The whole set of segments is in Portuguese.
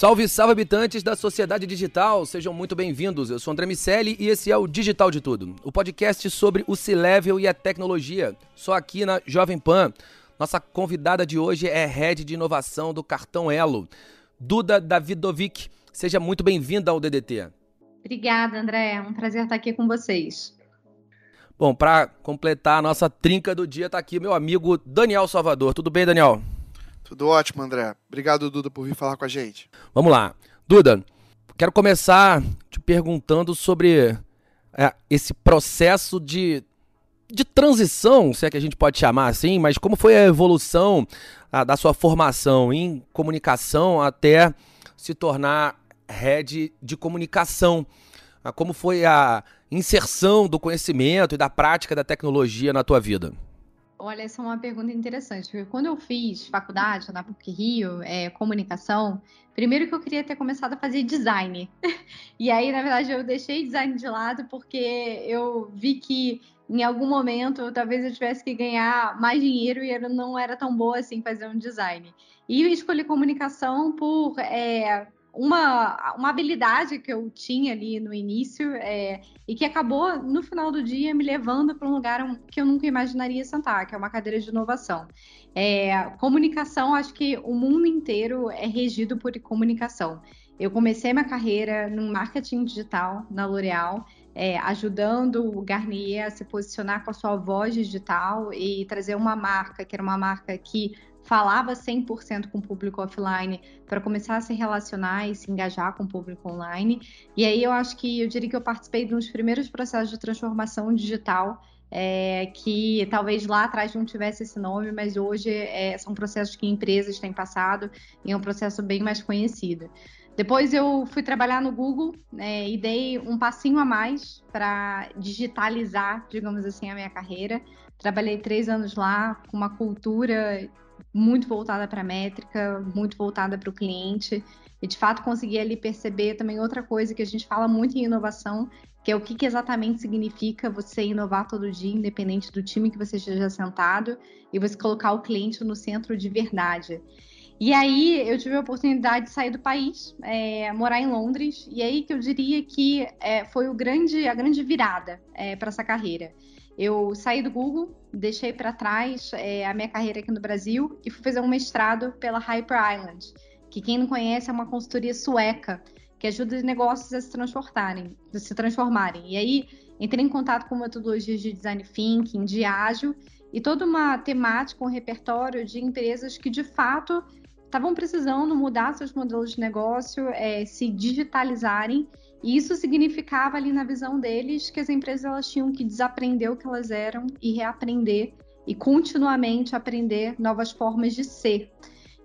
Salve, salve habitantes da sociedade digital, sejam muito bem-vindos. Eu sou André Miceli e esse é o Digital de Tudo, o podcast sobre o C-Level e a tecnologia, só aqui na Jovem Pan. Nossa convidada de hoje é Head de Inovação do Cartão Elo, Duda Davidovic. Seja muito bem-vinda ao DDT. Obrigada, André. É um prazer estar aqui com vocês. Bom, para completar a nossa trinca do dia, está aqui meu amigo Daniel Salvador. Tudo bem, Daniel? Tudo ótimo, André. Obrigado, Duda, por vir falar com a gente. Vamos lá. Duda, quero começar te perguntando sobre é, esse processo de, de transição, se é que a gente pode chamar assim, mas como foi a evolução a, da sua formação em comunicação até se tornar head de comunicação? A, como foi a inserção do conhecimento e da prática da tecnologia na tua vida? Olha, essa é uma pergunta interessante, porque quando eu fiz faculdade na PUC Rio, é, comunicação, primeiro que eu queria ter começado a fazer design. e aí, na verdade, eu deixei design de lado porque eu vi que em algum momento talvez eu tivesse que ganhar mais dinheiro e eu não era tão boa assim fazer um design. E eu escolhi comunicação por é, uma, uma habilidade que eu tinha ali no início é, e que acabou, no final do dia, me levando para um lugar que eu nunca imaginaria sentar, que é uma cadeira de inovação. É, comunicação, acho que o mundo inteiro é regido por comunicação. Eu comecei minha carreira no marketing digital na L'Oréal, é, ajudando o Garnier a se posicionar com a sua voz digital e trazer uma marca que era uma marca que falava 100% com o público offline para começar a se relacionar e se engajar com o público online. E aí eu acho que eu diria que eu participei de dos primeiros processos de transformação digital é, que talvez lá atrás não tivesse esse nome, mas hoje é, são processos que empresas têm passado e é um processo bem mais conhecido. Depois eu fui trabalhar no Google né, e dei um passinho a mais para digitalizar, digamos assim, a minha carreira. Trabalhei três anos lá com uma cultura muito voltada para a métrica, muito voltada para o cliente. E de fato consegui ali perceber também outra coisa que a gente fala muito em inovação, que é o que, que exatamente significa você inovar todo dia, independente do time que você esteja sentado, e você colocar o cliente no centro de verdade. E aí eu tive a oportunidade de sair do país, é, morar em Londres, e aí que eu diria que é, foi grande, a grande virada é, para essa carreira. Eu saí do Google, deixei para trás é, a minha carreira aqui no Brasil e fui fazer um mestrado pela Hyper Island, que quem não conhece é uma consultoria sueca que ajuda os negócios a se transformarem, a se transformarem. E aí entrei em contato com metodologias de design thinking, de ágil e toda uma temática, um repertório de empresas que de fato estavam precisando mudar seus modelos de negócio, é, se digitalizarem e isso significava ali na visão deles que as empresas elas tinham que desaprender o que elas eram e reaprender e continuamente aprender novas formas de ser.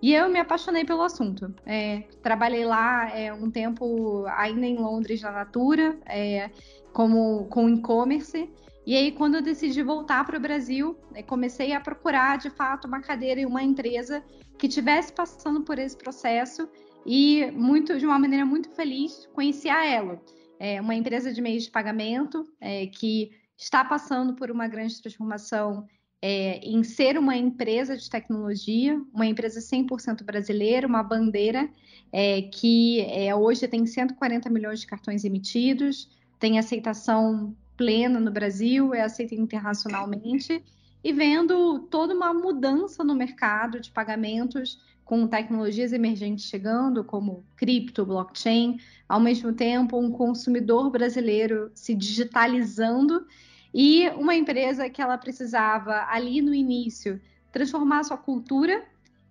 E eu me apaixonei pelo assunto. É, trabalhei lá é, um tempo ainda em Londres na Natura, é, como com e-commerce. E aí, quando eu decidi voltar para o Brasil, é, comecei a procurar de fato uma cadeira em uma empresa que tivesse passando por esse processo e muito de uma maneira muito feliz conheci a Elo, é uma empresa de meios de pagamento é, que está passando por uma grande transformação é, em ser uma empresa de tecnologia, uma empresa 100% brasileira, uma bandeira é, que é, hoje tem 140 milhões de cartões emitidos, tem aceitação plena no Brasil, é aceita internacionalmente, e vendo toda uma mudança no mercado de pagamentos com tecnologias emergentes chegando, como cripto, blockchain, ao mesmo tempo um consumidor brasileiro se digitalizando e uma empresa que ela precisava ali no início transformar sua cultura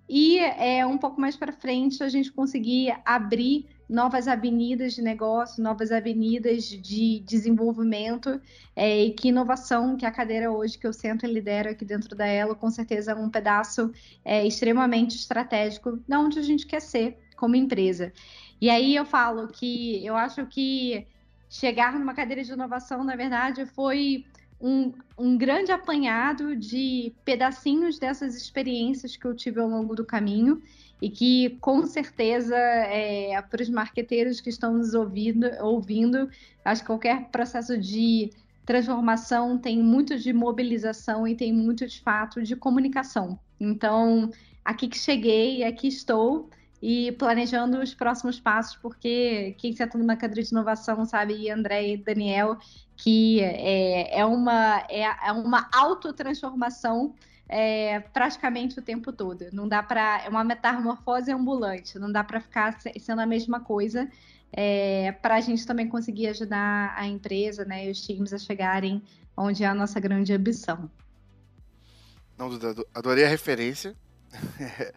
e é, um pouco mais para frente a gente conseguir abrir novas avenidas de negócio, novas avenidas de desenvolvimento é, e que inovação que a cadeira hoje que eu sento e lidero aqui dentro da Elo, com certeza é um pedaço é, extremamente estratégico de onde a gente quer ser como empresa. E aí eu falo que eu acho que chegar numa cadeira de inovação, na verdade, foi um, um grande apanhado de pedacinhos dessas experiências que eu tive ao longo do caminho e que com certeza é, para os marqueteiros que estão nos ouvindo, ouvindo, acho que qualquer processo de transformação tem muito de mobilização e tem muito de fato de comunicação. Então, aqui que cheguei, aqui estou e planejando os próximos passos, porque quem senta numa cadeira de inovação sabe, André e Daniel, que é, é uma, é, é uma autotransformação é, praticamente o tempo todo. Não dá para. É uma metamorfose ambulante, não dá para ficar sendo a mesma coisa. É, para a gente também conseguir ajudar a empresa né, e os times a chegarem onde é a nossa grande ambição. Não, Duda, adorei a referência.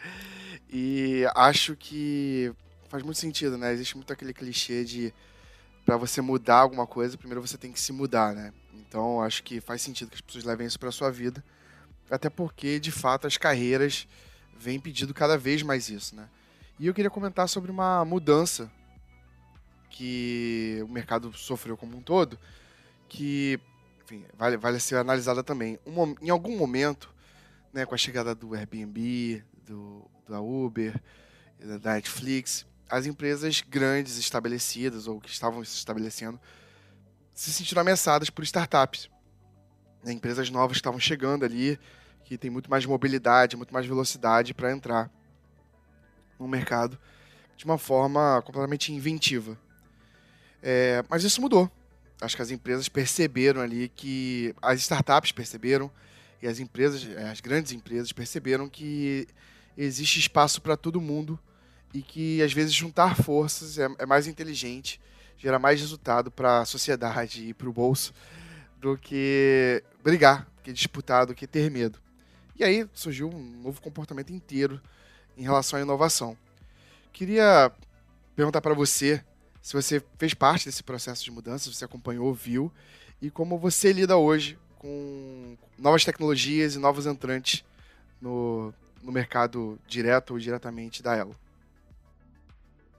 e acho que faz muito sentido, né? Existe muito aquele clichê de para você mudar alguma coisa, primeiro você tem que se mudar, né? Então acho que faz sentido que as pessoas levem isso para sua vida, até porque de fato as carreiras vêm pedindo cada vez mais isso, né? E eu queria comentar sobre uma mudança que o mercado sofreu como um todo, que enfim, vale, vale ser analisada também. Um, em algum momento, né, com a chegada do Airbnb, do, da Uber, da Netflix, as empresas grandes estabelecidas ou que estavam se estabelecendo se sentiram ameaçadas por startups. Né? Empresas novas que estavam chegando ali, que tem muito mais mobilidade, muito mais velocidade para entrar no mercado de uma forma completamente inventiva. É, mas isso mudou. Acho que as empresas perceberam ali que as startups perceberam e as empresas, as grandes empresas perceberam que existe espaço para todo mundo e que às vezes juntar forças é, é mais inteligente, gera mais resultado para a sociedade e para o bolso do que brigar, do que disputar, do que ter medo. E aí surgiu um novo comportamento inteiro em relação à inovação. Queria perguntar para você se você fez parte desse processo de mudança, se você acompanhou, viu, e como você lida hoje com novas tecnologias e novos entrantes no, no mercado direto ou diretamente da Elo.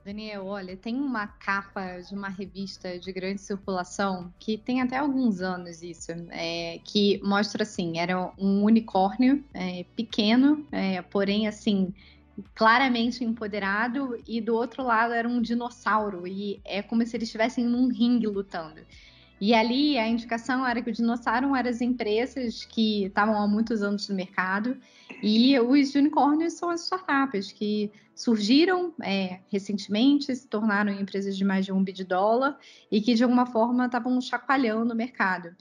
Daniel, olha, tem uma capa de uma revista de grande circulação que tem até alguns anos isso, é, que mostra assim, era um unicórnio é, pequeno, é, porém assim claramente empoderado e do outro lado era um dinossauro e é como se eles estivessem num ringue lutando. E ali a indicação era que o dinossauro eram as empresas que estavam há muitos anos no mercado e os unicórnios são as startups que surgiram é, recentemente, se tornaram empresas de mais de um bi de dólar e que de alguma forma estavam chacoalhando o mercado.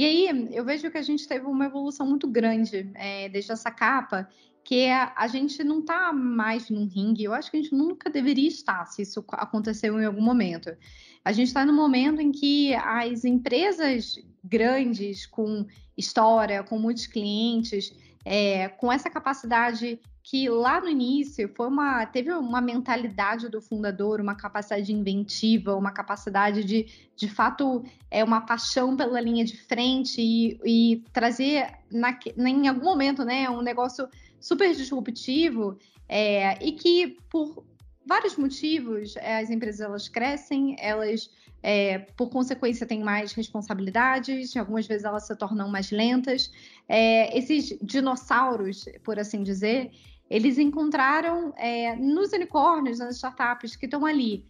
E aí eu vejo que a gente teve uma evolução muito grande é, desde essa capa, que a, a gente não está mais num ringue. Eu acho que a gente nunca deveria estar se isso aconteceu em algum momento. A gente está no momento em que as empresas grandes, com história, com muitos clientes, é, com essa capacidade que lá no início foi uma teve uma mentalidade do fundador, uma capacidade inventiva, uma capacidade de de fato é uma paixão pela linha de frente e, e trazer na, em algum momento né um negócio super disruptivo é, e que por vários motivos é, as empresas elas crescem, elas é, por consequência têm mais responsabilidades, algumas vezes elas se tornam mais lentas. É, esses dinossauros, por assim dizer, eles encontraram é, nos unicórnios, nas startups que estão ali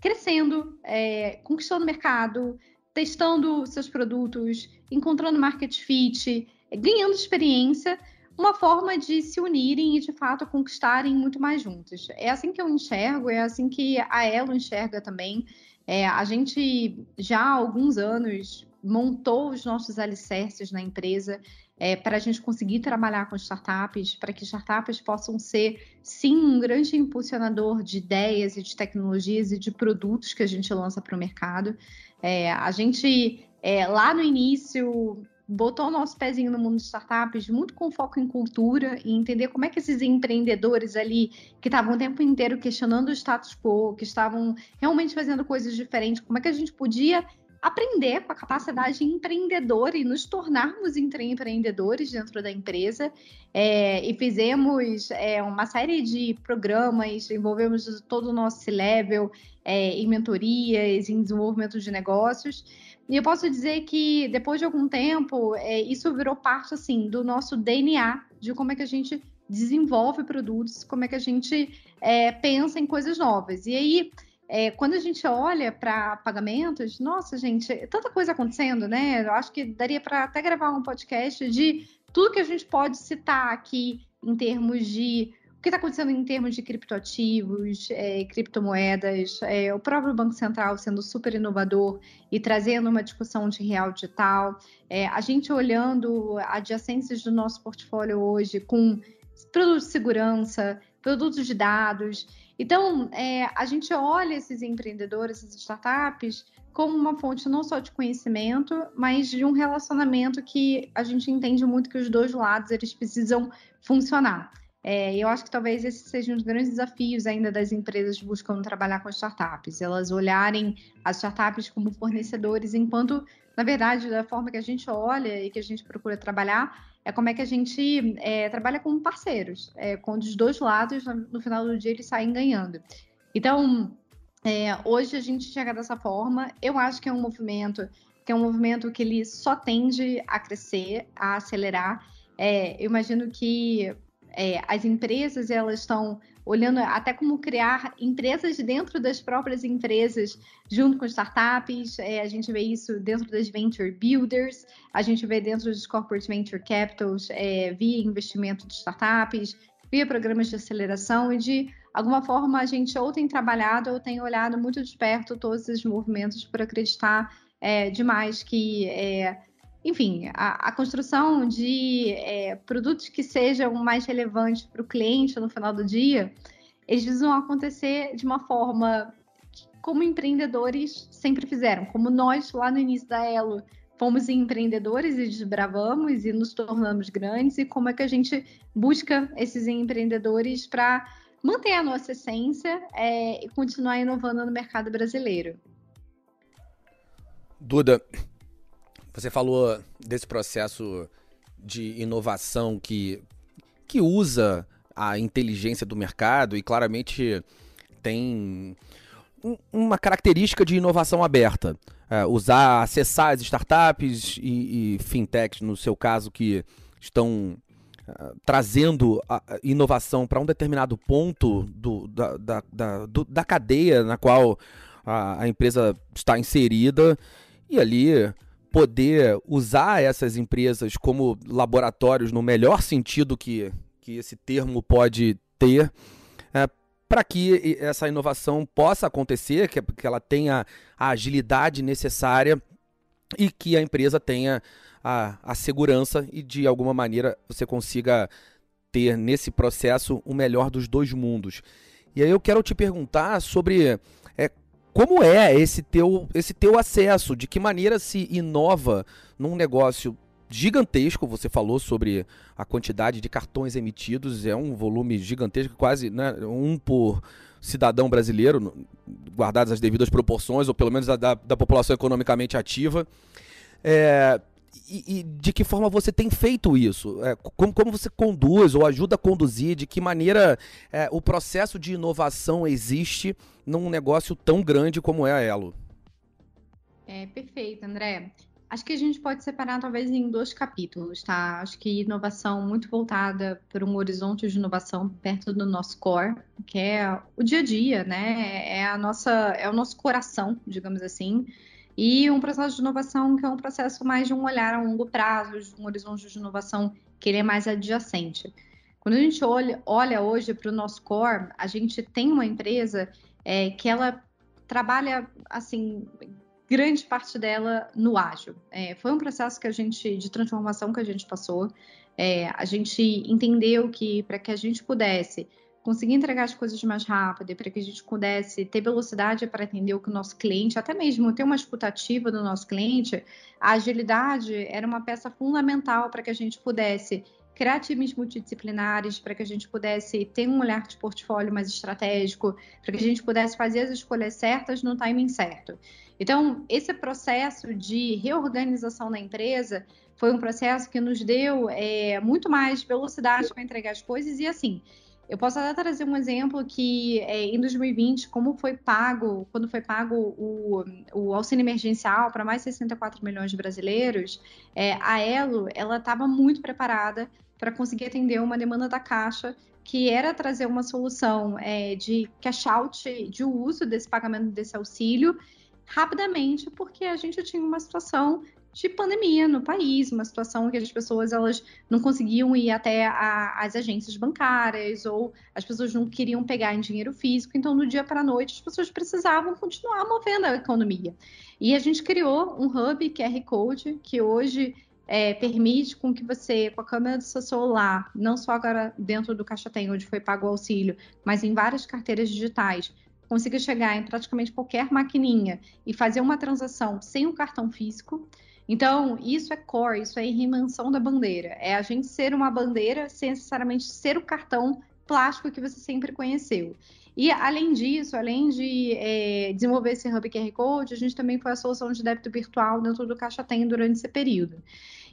crescendo, é, conquistando mercado, testando seus produtos, encontrando market fit, ganhando experiência, uma forma de se unirem e de fato conquistarem muito mais juntos. É assim que eu enxergo, é assim que a Elo enxerga também. É, a gente já há alguns anos montou os nossos alicerces na empresa é, para a gente conseguir trabalhar com startups, para que startups possam ser, sim, um grande impulsionador de ideias e de tecnologias e de produtos que a gente lança para o mercado. É, a gente, é, lá no início, botou o nosso pezinho no mundo de startups, muito com foco em cultura e entender como é que esses empreendedores ali, que estavam o tempo inteiro questionando o status quo, que estavam realmente fazendo coisas diferentes, como é que a gente podia aprender com a capacidade empreendedora e nos tornarmos empreendedores dentro da empresa. É, e fizemos é, uma série de programas, envolvemos todo o nosso C-Level é, em mentorias, em desenvolvimento de negócios. E eu posso dizer que depois de algum tempo, é, isso virou parte assim do nosso DNA de como é que a gente desenvolve produtos, como é que a gente é, pensa em coisas novas. E aí é, quando a gente olha para pagamentos, nossa, gente, tanta coisa acontecendo, né? Eu acho que daria para até gravar um podcast de tudo que a gente pode citar aqui em termos de o que está acontecendo em termos de criptoativos, é, criptomoedas, é, o próprio Banco Central sendo super inovador e trazendo uma discussão de real digital, é, a gente olhando adjacências do nosso portfólio hoje com produtos de segurança, produtos de dados. Então, é, a gente olha esses empreendedores, essas startups, como uma fonte não só de conhecimento, mas de um relacionamento que a gente entende muito que os dois lados eles precisam funcionar. É, eu acho que talvez esse seja um dos grandes desafios ainda das empresas buscando trabalhar com startups, elas olharem as startups como fornecedores, enquanto, na verdade, da forma que a gente olha e que a gente procura trabalhar, é como é que a gente é, trabalha como parceiros, é, quando os dois lados, no final do dia, eles saem ganhando. Então, é, hoje a gente chega dessa forma, eu acho que é um movimento que é um movimento que ele só tende a crescer, a acelerar. É, eu imagino que é, as empresas elas estão olhando até como criar empresas dentro das próprias empresas, junto com startups. É, a gente vê isso dentro das venture builders, a gente vê dentro dos corporate venture capitals, é, via investimento de startups, via programas de aceleração e de alguma forma a gente ou tem trabalhado ou tem olhado muito de perto todos esses movimentos por acreditar é, demais que é, enfim, a, a construção de é, produtos que sejam mais relevantes para o cliente no final do dia, eles vão acontecer de uma forma como empreendedores sempre fizeram, como nós lá no início da Elo fomos empreendedores e desbravamos e nos tornamos grandes, e como é que a gente busca esses empreendedores para manter a nossa essência é, e continuar inovando no mercado brasileiro. Duda, você falou desse processo de inovação que, que usa a inteligência do mercado e claramente tem uma característica de inovação aberta. É, usar, acessar as startups e, e fintechs, no seu caso, que estão uh, trazendo inovação para um determinado ponto do, da, da, da, do, da cadeia na qual a, a empresa está inserida e ali poder usar essas empresas como laboratórios no melhor sentido que, que esse termo pode ter, é, para que essa inovação possa acontecer, que, que ela tenha a agilidade necessária e que a empresa tenha a, a segurança e de alguma maneira você consiga ter nesse processo o melhor dos dois mundos. E aí eu quero te perguntar sobre é, como é esse teu, esse teu acesso? De que maneira se inova num negócio gigantesco? Você falou sobre a quantidade de cartões emitidos, é um volume gigantesco, quase né, um por cidadão brasileiro, guardadas as devidas proporções, ou pelo menos da, da, população economicamente ativa. É, e, e, de que forma você tem feito isso? É, como, como você conduz ou ajuda a conduzir? De que maneira é, o processo de inovação existe num negócio tão grande como é a Elo? É perfeito, André. Acho que a gente pode separar talvez em dois capítulos, tá? Acho que inovação muito voltada para um horizonte de inovação perto do nosso core, que é o dia a dia, né? É a nossa, é o nosso coração, digamos assim e um processo de inovação que é um processo mais de um olhar a longo prazo, de um horizonte de inovação que ele é mais adjacente. Quando a gente olha, olha hoje para o nosso core, a gente tem uma empresa é, que ela trabalha assim grande parte dela no ágil. É, foi um processo que a gente de transformação que a gente passou. É, a gente entendeu que para que a gente pudesse conseguir entregar as coisas mais rápido, para que a gente pudesse ter velocidade para atender o que o nosso cliente, até mesmo ter uma escutativa do nosso cliente, a agilidade era uma peça fundamental para que a gente pudesse criar times multidisciplinares, para que a gente pudesse ter um olhar de portfólio mais estratégico, para que a gente pudesse fazer as escolhas certas no timing certo. Então, esse processo de reorganização da empresa foi um processo que nos deu é, muito mais velocidade para entregar as coisas e assim. Eu posso até trazer um exemplo que é, em 2020, como foi pago, quando foi pago o, o auxílio emergencial para mais de 64 milhões de brasileiros, é, a Elo ela estava muito preparada para conseguir atender uma demanda da Caixa, que era trazer uma solução é, de cash out, de uso desse pagamento desse auxílio rapidamente, porque a gente tinha uma situação de pandemia no país, uma situação que as pessoas elas não conseguiam ir até a, as agências bancárias ou as pessoas não queriam pegar em dinheiro físico, então do dia para a noite as pessoas precisavam continuar movendo a economia. E a gente criou um hub QR Code que hoje é, permite com que você, com a câmera do seu celular, não só agora dentro do Caixa Tem, onde foi pago o auxílio, mas em várias carteiras digitais, consiga chegar em praticamente qualquer maquininha e fazer uma transação sem o cartão físico. Então, isso é core, isso é reinvenção da bandeira. É a gente ser uma bandeira sem necessariamente ser o cartão plástico que você sempre conheceu. E, além disso, além de é, desenvolver esse Hub QR Code, a gente também foi a solução de débito virtual dentro do Caixa Tem durante esse período.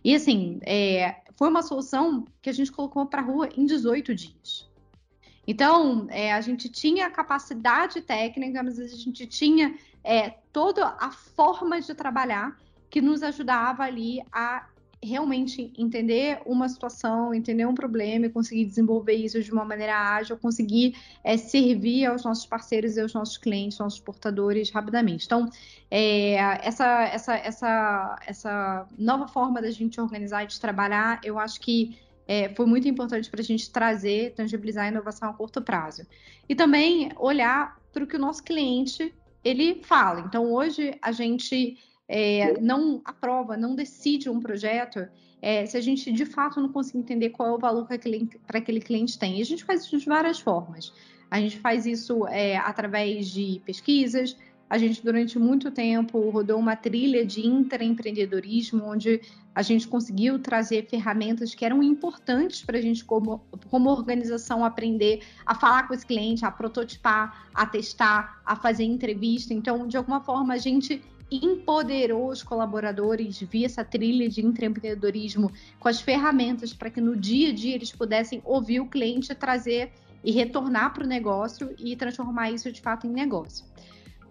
E, assim, é, foi uma solução que a gente colocou para a rua em 18 dias. Então, é, a gente tinha a capacidade técnica, mas a gente tinha é, toda a forma de trabalhar que nos ajudava ali a realmente entender uma situação, entender um problema e conseguir desenvolver isso de uma maneira ágil, conseguir é, servir aos nossos parceiros e aos nossos clientes, nossos portadores rapidamente. Então, é, essa, essa, essa, essa nova forma da gente organizar e de trabalhar, eu acho que é, foi muito importante para a gente trazer, tangibilizar a inovação a curto prazo. E também olhar para o que o nosso cliente ele fala. Então, hoje a gente é, não aprova, não decide um projeto é, se a gente de fato não conseguir entender qual é o valor que para aquele cliente tem. E a gente faz isso de várias formas. A gente faz isso é, através de pesquisas. A gente, durante muito tempo, rodou uma trilha de intraempreendedorismo, onde a gente conseguiu trazer ferramentas que eram importantes para a gente, como, como organização, aprender a falar com esse cliente, a prototipar, a testar, a fazer entrevista. Então, de alguma forma, a gente empoderou os colaboradores via essa trilha de empreendedorismo com as ferramentas para que no dia a dia eles pudessem ouvir o cliente, trazer e retornar para o negócio e transformar isso de fato em negócio.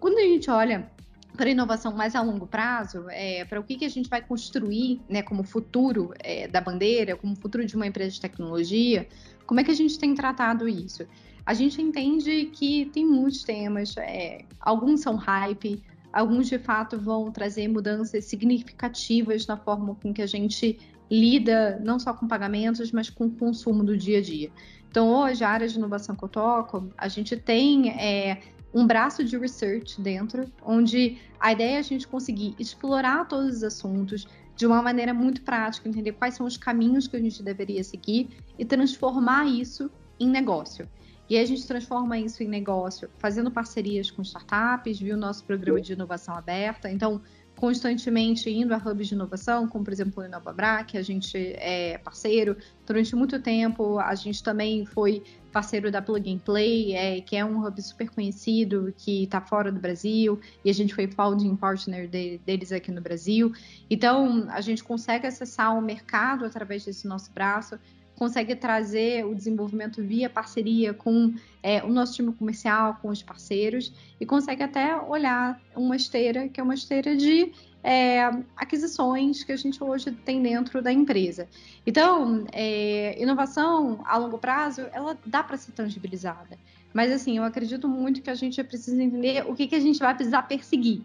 Quando a gente olha para inovação mais a longo prazo, é, para o que, que a gente vai construir né, como futuro é, da bandeira, como futuro de uma empresa de tecnologia, como é que a gente tem tratado isso? A gente entende que tem muitos temas, é, alguns são hype, alguns de fato vão trazer mudanças significativas na forma com que a gente lida não só com pagamentos, mas com o consumo do dia a dia. Então, hoje, a área de inovação que eu toco, a gente tem é, um braço de research dentro, onde a ideia é a gente conseguir explorar todos os assuntos de uma maneira muito prática, entender quais são os caminhos que a gente deveria seguir e transformar isso em negócio. E a gente transforma isso em negócio, fazendo parcerias com startups, viu o nosso programa de inovação aberta. Então, constantemente indo a hubs de inovação, como por exemplo o InovaBra, que a gente é parceiro. Durante muito tempo, a gente também foi parceiro da Plug and Play, é, que é um hub super conhecido, que está fora do Brasil, e a gente foi founding partner de, deles aqui no Brasil. Então, a gente consegue acessar o mercado através desse nosso braço, consegue trazer o desenvolvimento via parceria com é, o nosso time comercial, com os parceiros, e consegue até olhar uma esteira que é uma esteira de é, aquisições que a gente hoje tem dentro da empresa. Então, é, inovação a longo prazo, ela dá para ser tangibilizada. Mas, assim, eu acredito muito que a gente precisa entender o que, que a gente vai precisar perseguir.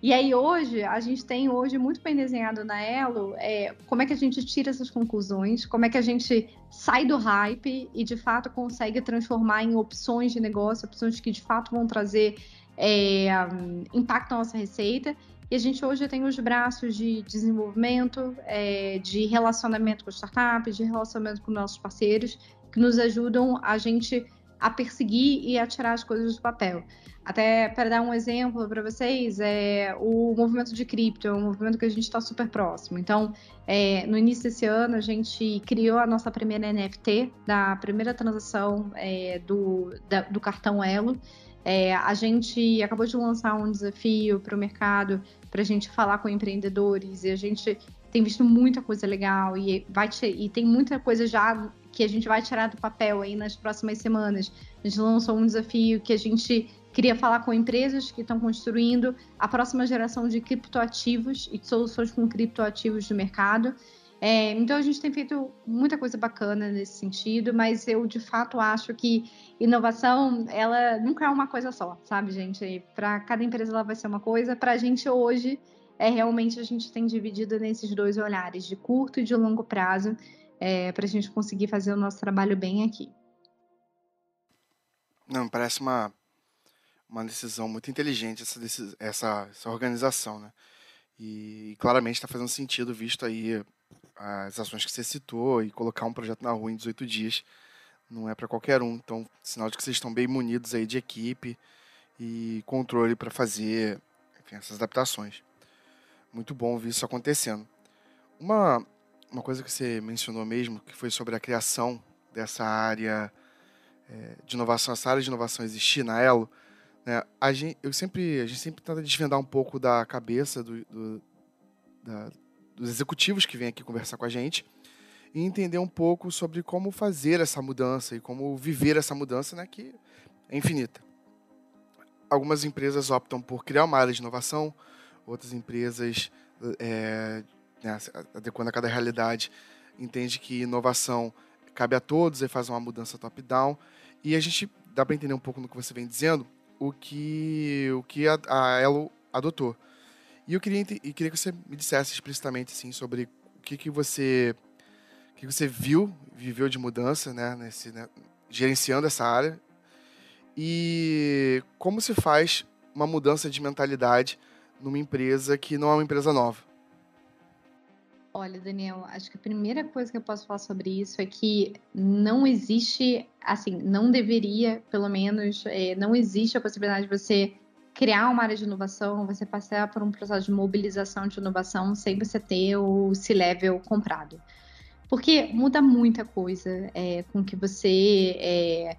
E aí hoje, a gente tem hoje muito bem desenhado na Elo é, como é que a gente tira essas conclusões, como é que a gente sai do hype e de fato consegue transformar em opções de negócio, opções que de fato vão trazer é, impacto na nossa receita. E a gente hoje tem os braços de desenvolvimento, é, de relacionamento com startups, de relacionamento com nossos parceiros, que nos ajudam a gente a perseguir e a tirar as coisas do papel. Até para dar um exemplo para vocês, é o movimento de cripto é um movimento que a gente está super próximo. Então, é, no início desse ano, a gente criou a nossa primeira NFT, da primeira transação é, do, da, do cartão Elo. É, a gente acabou de lançar um desafio para o mercado para a gente falar com empreendedores e a gente tem visto muita coisa legal e, vai e tem muita coisa já que a gente vai tirar do papel aí nas próximas semanas. A gente lançou um desafio que a gente Queria falar com empresas que estão construindo a próxima geração de criptoativos e de soluções com criptoativos no mercado. É, então a gente tem feito muita coisa bacana nesse sentido, mas eu de fato acho que inovação ela nunca é uma coisa só, sabe, gente? Para cada empresa ela vai ser uma coisa. Para a gente hoje é realmente a gente tem dividido nesses dois olhares, de curto e de longo prazo, é, para a gente conseguir fazer o nosso trabalho bem aqui. Não, parece uma uma decisão muito inteligente essa, essa, essa organização, né? E, e claramente está fazendo sentido, visto aí as ações que você citou e colocar um projeto na rua em 18 dias não é para qualquer um. Então, sinal de que vocês estão bem munidos aí de equipe e controle para fazer enfim, essas adaptações. Muito bom ver isso acontecendo. Uma, uma coisa que você mencionou mesmo, que foi sobre a criação dessa área é, de inovação, essa área de inovação existir na Elo, né? A, gente, eu sempre, a gente sempre tenta desvendar um pouco da cabeça do, do da, dos executivos que vêm aqui conversar com a gente e entender um pouco sobre como fazer essa mudança e como viver essa mudança, né, que é infinita. Algumas empresas optam por criar uma área de inovação, outras empresas, é, né, adequando a cada realidade, entende que inovação cabe a todos e faz uma mudança top-down. E a gente dá para entender um pouco no que você vem dizendo, o que, o que a, a Elo adotou. E eu queria, e queria que você me dissesse explicitamente assim, sobre o que, que você o que você viu, viveu de mudança, né, nesse, né, gerenciando essa área, e como se faz uma mudança de mentalidade numa empresa que não é uma empresa nova. Olha, Daniel, acho que a primeira coisa que eu posso falar sobre isso é que não existe, assim, não deveria, pelo menos, é, não existe a possibilidade de você criar uma área de inovação, você passar por um processo de mobilização de inovação sem você ter o C-Level comprado. Porque muda muita coisa é, com que você é,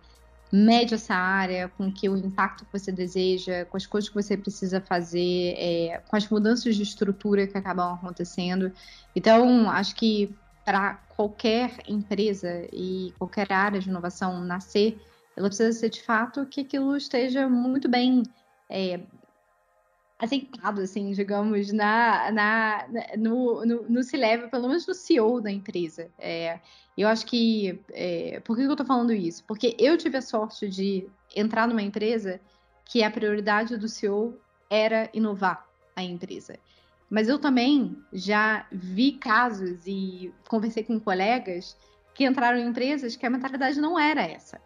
mede essa área, com que o impacto que você deseja, com as coisas que você precisa fazer, é, com as mudanças de estrutura que acabam acontecendo. Então, acho que para qualquer empresa e qualquer área de inovação nascer, ela precisa ser de fato que aquilo esteja muito bem é, aceitado, assim, digamos, na, na, no, no, no pelo menos no CEO da empresa. É, eu acho que. É, por que eu estou falando isso? Porque eu tive a sorte de entrar numa empresa que a prioridade do CEO era inovar a empresa. Mas eu também já vi casos e conversei com colegas que entraram em empresas que a mentalidade não era essa.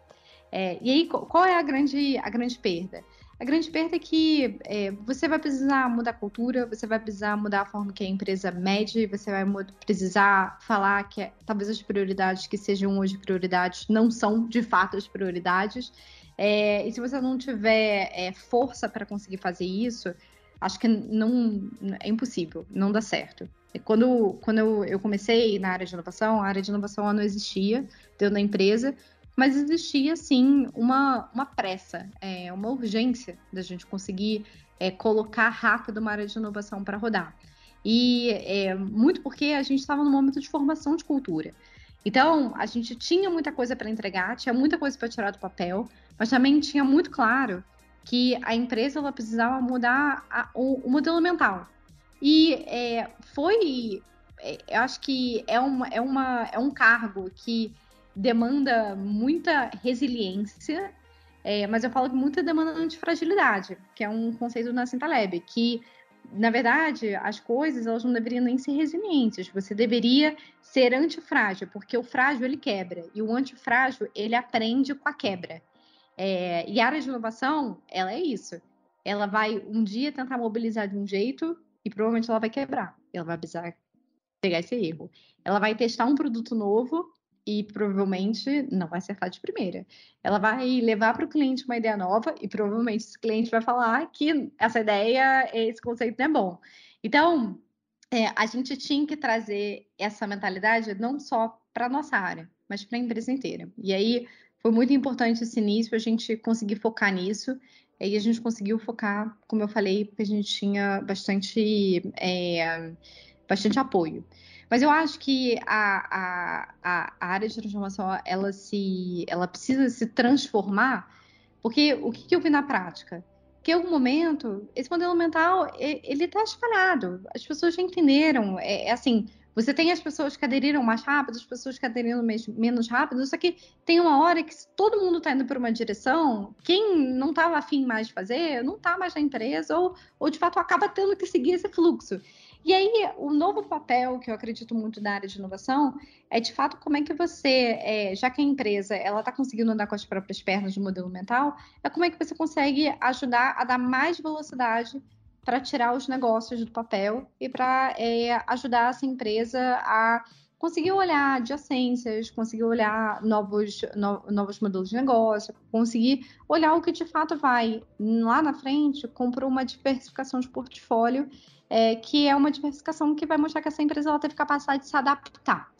É, e aí, qual é a grande, a grande perda? A grande perda é que é, você vai precisar mudar a cultura, você vai precisar mudar a forma que a empresa mede, você vai precisar falar que é, talvez as prioridades que sejam hoje prioridades não são de fato as prioridades. É, e se você não tiver é, força para conseguir fazer isso, acho que não é impossível, não dá certo. Quando, quando eu, eu comecei na área de inovação, a área de inovação não existia dentro da empresa, mas existia sim uma, uma pressa, é, uma urgência da gente conseguir é, colocar rápido uma área de inovação para rodar. E é, muito porque a gente estava no momento de formação de cultura. Então, a gente tinha muita coisa para entregar, tinha muita coisa para tirar do papel, mas também tinha muito claro que a empresa ela precisava mudar a, o, o, modelo mental. E é, foi, é, eu acho que é, uma, é, uma, é um cargo que demanda muita resiliência, é, mas eu falo que muita demanda de fragilidade, que é um conceito da Cintaleb, que na verdade, as coisas elas não deveriam nem ser resilientes. Você deveria ser antifrágil, porque o frágil ele quebra e o antifrágil ele aprende com a quebra. É, e a área de inovação, ela é isso. Ela vai um dia tentar mobilizar de um jeito e provavelmente ela vai quebrar. Ela vai precisar pegar esse erro. Ela vai testar um produto novo e provavelmente não vai acertar de primeira. Ela vai levar para o cliente uma ideia nova e provavelmente esse cliente vai falar que essa ideia, esse conceito não é bom. Então, é, a gente tinha que trazer essa mentalidade não só para a nossa área, mas para a empresa inteira. E aí foi muito importante esse início, a gente conseguir focar nisso. E a gente conseguiu focar, como eu falei, porque a gente tinha bastante, é, bastante apoio. Mas eu acho que a, a, a área de transformação ela se ela precisa se transformar, porque o que, que eu vi na prática? Que em algum momento esse modelo mental ele está espalhado, as pessoas já entenderam, é, é, assim. Você tem as pessoas que aderiram mais rápido, as pessoas que aderiram menos rápido, só que tem uma hora que se todo mundo está indo para uma direção, quem não estava afim mais de fazer, não está mais na empresa, ou, ou de fato acaba tendo que seguir esse fluxo. E aí, o novo papel que eu acredito muito da área de inovação é, de fato, como é que você, é, já que a empresa ela está conseguindo andar com as próprias pernas no modelo mental, é como é que você consegue ajudar a dar mais velocidade para tirar os negócios do papel e para é, ajudar essa empresa a conseguir olhar adjacências, conseguir olhar novos, no, novos modelos de negócio, conseguir olhar o que de fato vai lá na frente comprar uma diversificação de portfólio é, que é uma diversificação que vai mostrar que essa empresa ela teve capacidade de se adaptar,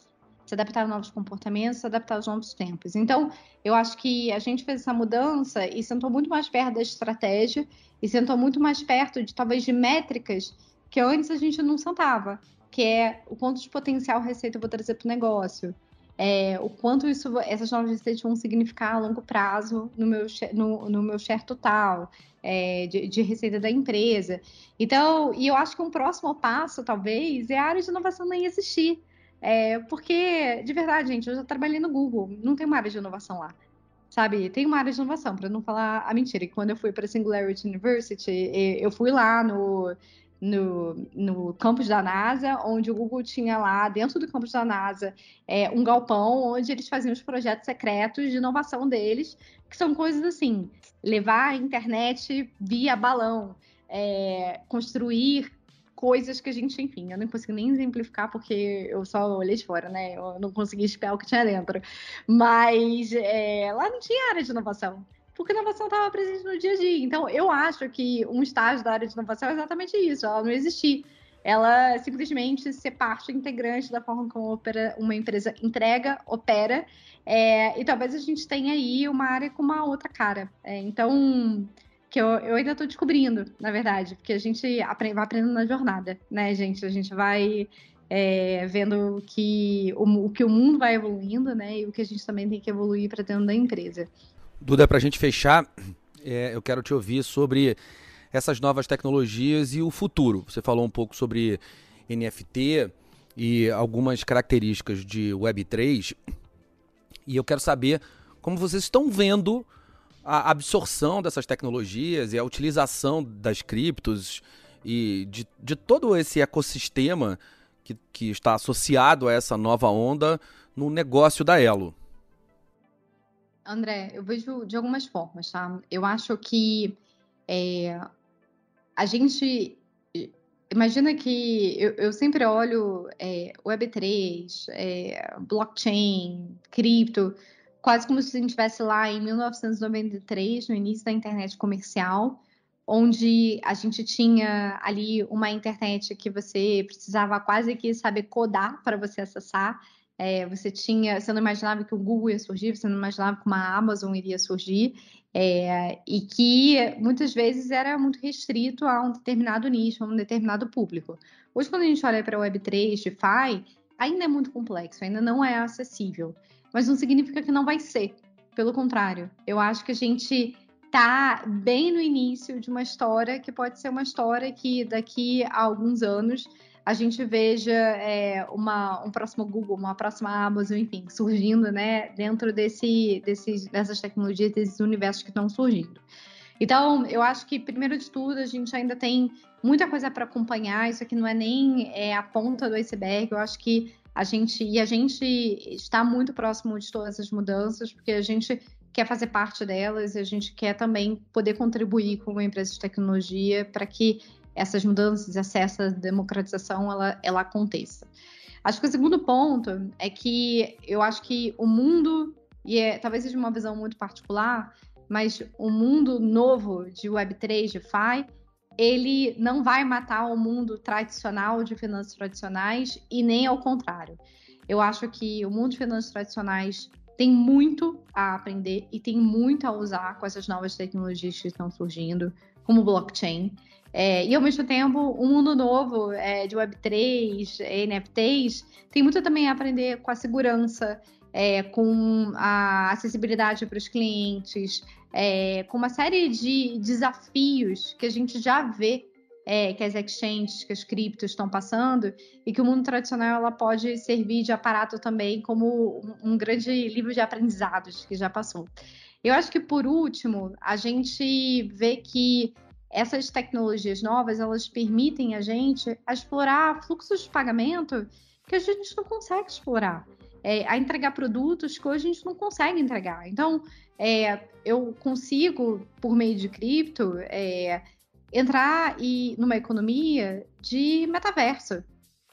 se adaptar a novos comportamentos, se adaptar aos novos tempos. Então, eu acho que a gente fez essa mudança e sentou muito mais perto da estratégia e sentou muito mais perto de talvez de métricas que antes a gente não sentava, que é o quanto de potencial receita eu vou trazer para o negócio, é, o quanto isso, essas novas receitas vão significar a longo prazo no meu, no, no meu share total é, de, de, receita da empresa. Então, e eu acho que um próximo passo, talvez, é a área de inovação nem existir. É, porque, de verdade, gente, eu já trabalhei no Google, não tem uma área de inovação lá. Sabe, tem uma área de inovação, para não falar a mentira. Quando eu fui para a Singularity University, eu fui lá no, no, no campus da NASA, onde o Google tinha lá, dentro do campus da NASA, é, um galpão onde eles faziam os projetos secretos de inovação deles, que são coisas assim, levar a internet via balão, é, construir coisas que a gente, enfim, eu não consigo nem exemplificar porque eu só olhei de fora, né? Eu não consegui espiar o que tinha dentro. Mas é, lá não tinha área de inovação porque a inovação estava presente no dia a dia. Então, eu acho que um estágio da área de inovação é exatamente isso, ela não existir. Ela simplesmente ser parte integrante da forma como opera, uma empresa entrega, opera, é, e talvez a gente tenha aí uma área com uma outra cara. É, então, que eu, eu ainda estou descobrindo, na verdade, porque a gente aprende, vai aprendendo na jornada, né, gente? A gente vai é, vendo que o, o, que o mundo vai evoluindo, né? E o que a gente também tem que evoluir para dentro da empresa. Duda, para a gente fechar, é, eu quero te ouvir sobre essas novas tecnologias e o futuro. Você falou um pouco sobre NFT e algumas características de Web3. E eu quero saber como vocês estão vendo a absorção dessas tecnologias e a utilização das criptos e de, de todo esse ecossistema que, que está associado a essa nova onda no negócio da Elo. André, eu vejo de algumas formas, tá? Eu acho que é, a gente. Imagina que eu, eu sempre olho é, Web3, é, blockchain, cripto, quase como se a gente estivesse lá em 1993, no início da internet comercial, onde a gente tinha ali uma internet que você precisava quase que saber codar para você acessar. É, você tinha, você não imaginava que o Google ia surgir, você não imaginava que uma Amazon iria surgir, é, e que muitas vezes era muito restrito a um determinado nicho, a um determinado público. Hoje, quando a gente olha para a Web3, DeFi, ainda é muito complexo, ainda não é acessível, mas não significa que não vai ser. Pelo contrário, eu acho que a gente está bem no início de uma história que pode ser uma história que daqui a alguns anos a gente veja é, uma, um próximo Google, uma próxima Amazon, enfim, surgindo, né, dentro desse, desses, dessas tecnologias, desses universos que estão surgindo. Então, eu acho que, primeiro de tudo, a gente ainda tem muita coisa para acompanhar. Isso aqui não é nem é, a ponta do iceberg. Eu acho que a gente e a gente está muito próximo de todas as mudanças, porque a gente quer fazer parte delas e a gente quer também poder contribuir com uma empresa de tecnologia para que essas mudanças, essa democratização, ela, ela aconteça. Acho que o segundo ponto é que eu acho que o mundo, e é, talvez seja uma visão muito particular, mas o mundo novo de Web3, de FI, ele não vai matar o mundo tradicional de finanças tradicionais e nem ao contrário. Eu acho que o mundo de finanças tradicionais tem muito a aprender e tem muito a usar com essas novas tecnologias que estão surgindo, como blockchain. É, e ao mesmo tempo, um mundo novo é, de Web3, NFTs, tem muito também a aprender com a segurança, é, com a acessibilidade para os clientes, é, com uma série de desafios que a gente já vê é, que as exchanges, que as criptos estão passando, e que o mundo tradicional ela pode servir de aparato também como um, um grande livro de aprendizados que já passou. Eu acho que por último, a gente vê que essas tecnologias novas elas permitem a gente explorar fluxos de pagamento que a gente não consegue explorar é, a entregar produtos que hoje a gente não consegue entregar. Então, é, eu consigo, por meio de cripto, é, entrar e, numa economia de metaverso,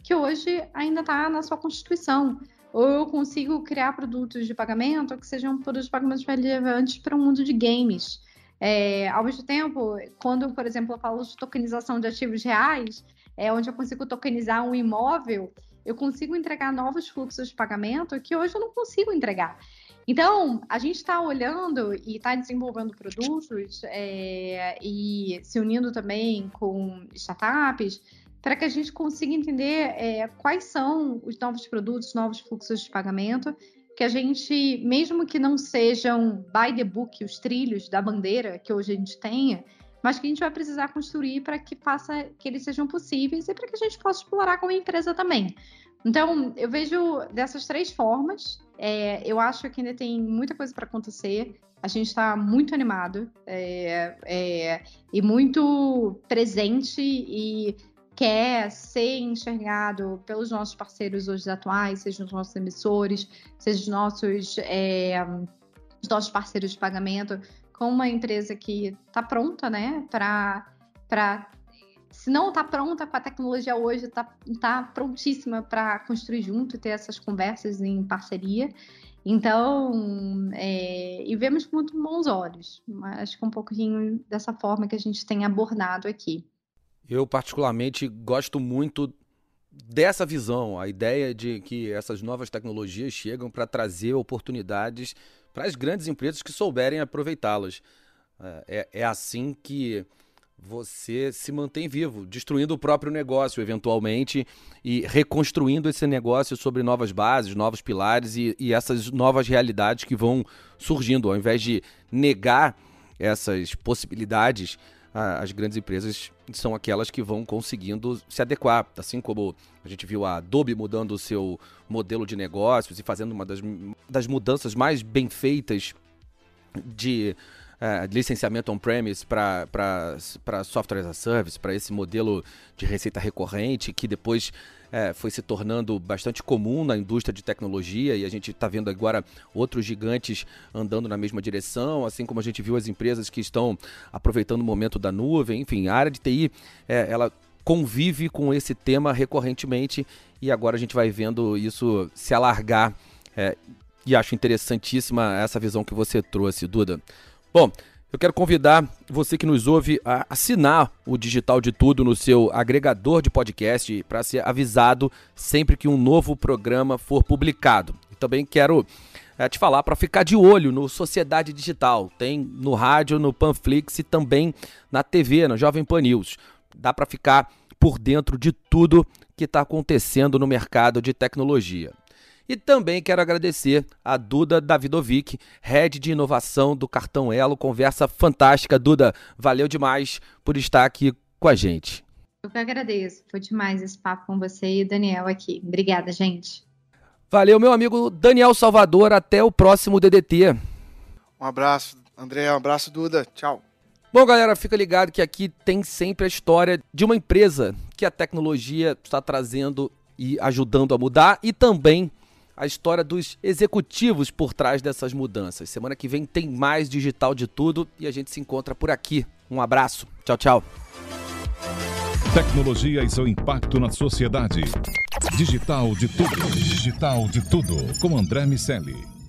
que hoje ainda está na sua constituição. Ou eu consigo criar produtos de pagamento que sejam produtos de pagamento relevantes para o mundo de games. É, ao mesmo tempo, quando, por exemplo, eu falo de tokenização de ativos reais, é onde eu consigo tokenizar um imóvel, eu consigo entregar novos fluxos de pagamento que hoje eu não consigo entregar. Então, a gente está olhando e está desenvolvendo produtos é, e se unindo também com startups para que a gente consiga entender é, quais são os novos produtos, novos fluxos de pagamento que a gente, mesmo que não sejam by the book, os trilhos da bandeira que hoje a gente tenha, mas que a gente vai precisar construir para que faça que eles sejam possíveis e para que a gente possa explorar como empresa também. Então, eu vejo dessas três formas. É, eu acho que ainda tem muita coisa para acontecer. A gente está muito animado é, é, e muito presente e quer ser enxergado pelos nossos parceiros hoje atuais, seja os nossos emissores, seja os nossos, é, os nossos parceiros de pagamento, com uma empresa que está pronta, né, para se não está pronta com a tecnologia hoje, está tá prontíssima para construir junto e ter essas conversas em parceria. Então, é, e vemos com muito bons olhos. Acho que um pouquinho dessa forma que a gente tem abordado aqui. Eu, particularmente, gosto muito dessa visão, a ideia de que essas novas tecnologias chegam para trazer oportunidades para as grandes empresas que souberem aproveitá-las. É, é, assim que você se mantém vivo, destruindo o próprio negócio, eventualmente, e reconstruindo esse negócio sobre novas bases, novos pilares e, e essas novas realidades que vão surgindo. Ao invés de negar essas possibilidades, as grandes empresas são aquelas que vão conseguindo se adequar. Assim como a gente viu a Adobe mudando o seu modelo de negócios e fazendo uma das, das mudanças mais bem feitas de é, licenciamento on-premise para software as a service, para esse modelo de receita recorrente, que depois é, foi se tornando bastante comum na indústria de tecnologia e a gente está vendo agora outros gigantes andando na mesma direção, assim como a gente viu as empresas que estão aproveitando o momento da nuvem. Enfim, a área de TI, é, ela convive com esse tema recorrentemente e agora a gente vai vendo isso se alargar. É, e acho interessantíssima essa visão que você trouxe, Duda. Bom, eu quero convidar você que nos ouve a assinar o Digital de Tudo no seu agregador de podcast para ser avisado sempre que um novo programa for publicado. E também quero é, te falar para ficar de olho no Sociedade Digital. Tem no rádio, no Panflix e também na TV, na Jovem Pan News. Dá para ficar por dentro de tudo que está acontecendo no mercado de tecnologia. E também quero agradecer a Duda Davidovic, head de inovação do Cartão Elo. Conversa fantástica. Duda, valeu demais por estar aqui com a gente. Eu que agradeço. Foi demais esse papo com você e o Daniel aqui. Obrigada, gente. Valeu, meu amigo Daniel Salvador. Até o próximo DDT. Um abraço, André. Um abraço, Duda. Tchau. Bom, galera, fica ligado que aqui tem sempre a história de uma empresa que a tecnologia está trazendo e ajudando a mudar e também a história dos executivos por trás dessas mudanças. Semana que vem tem mais digital de tudo e a gente se encontra por aqui. Um abraço. Tchau, tchau. Tecnologia e seu impacto na sociedade. Digital de tudo. Digital de tudo. Com André Miscelli.